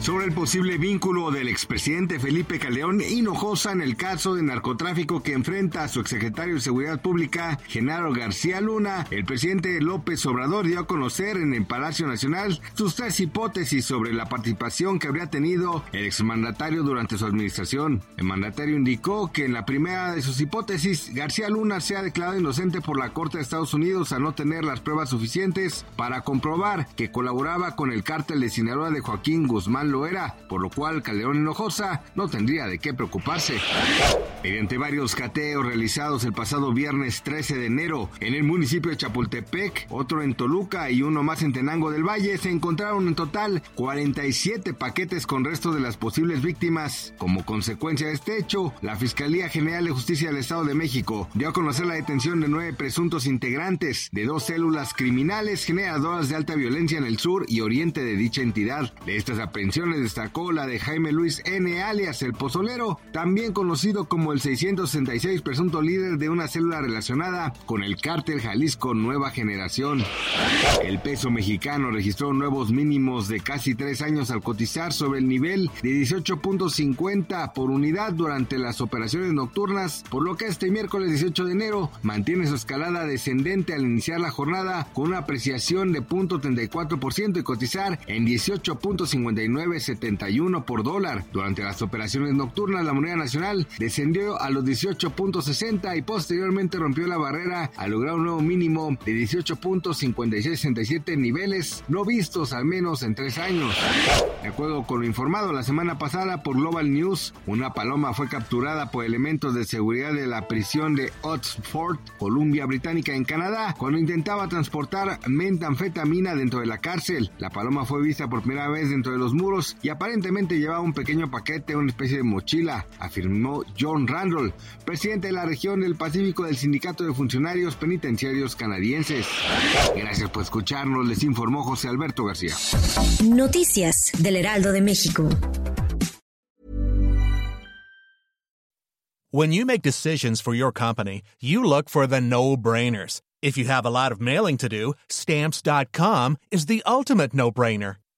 Sobre el posible vínculo del expresidente Felipe Caldeón Hinojosa en el caso de narcotráfico que enfrenta a su exsecretario de Seguridad Pública, Genaro García Luna, el presidente López Obrador dio a conocer en el Palacio Nacional sus tres hipótesis sobre la participación que habría tenido el exmandatario durante su administración. El mandatario indicó que en la primera de sus hipótesis, García Luna se ha declarado inocente por la Corte de Estados Unidos a no tener las pruebas suficientes para comprobar que colaboraba con el cártel de Sinaloa de Joaquín Guzmán lo era, por lo cual Calderón Hinojosa no tendría de qué preocuparse. Mediante varios cateos realizados el pasado viernes 13 de enero en el municipio de Chapultepec, otro en Toluca y uno más en Tenango del Valle, se encontraron en total 47 paquetes con restos de las posibles víctimas. Como consecuencia de este hecho, la Fiscalía General de Justicia del Estado de México dio a conocer la detención de nueve presuntos integrantes de dos células criminales generadoras de alta violencia en el sur y oriente de dicha entidad. De estas aprehensiones destacó la de Jaime Luis N. alias El Pozolero, también conocido como el 666 presunto líder de una célula relacionada con el cártel Jalisco Nueva Generación. El peso mexicano registró nuevos mínimos de casi tres años al cotizar sobre el nivel de 18.50 por unidad durante las operaciones nocturnas, por lo que este miércoles 18 de enero mantiene su escalada descendente al iniciar la jornada con una apreciación de 0.34% y cotizar en 18.59 71 por dólar. Durante las operaciones nocturnas, la moneda nacional descendió a los 18.60 y posteriormente rompió la barrera al lograr un nuevo mínimo de 18.5667 niveles no vistos al menos en tres años. De acuerdo con lo informado la semana pasada por Global News, una paloma fue capturada por elementos de seguridad de la prisión de Oxford, Columbia Británica en Canadá, cuando intentaba transportar metanfetamina dentro de la cárcel. La paloma fue vista por primera vez dentro de los muros y aparentemente llevaba un pequeño paquete, una especie de mochila, afirmó John Randall, presidente de la región del Pacífico del Sindicato de Funcionarios Penitenciarios Canadienses. Gracias por escucharnos, les informó José Alberto García. Noticias del Heraldo de México. When you make decisions for your company, you look for the no-brainers. If you have a lot of mailing to do, stamps.com is the ultimate no-brainer.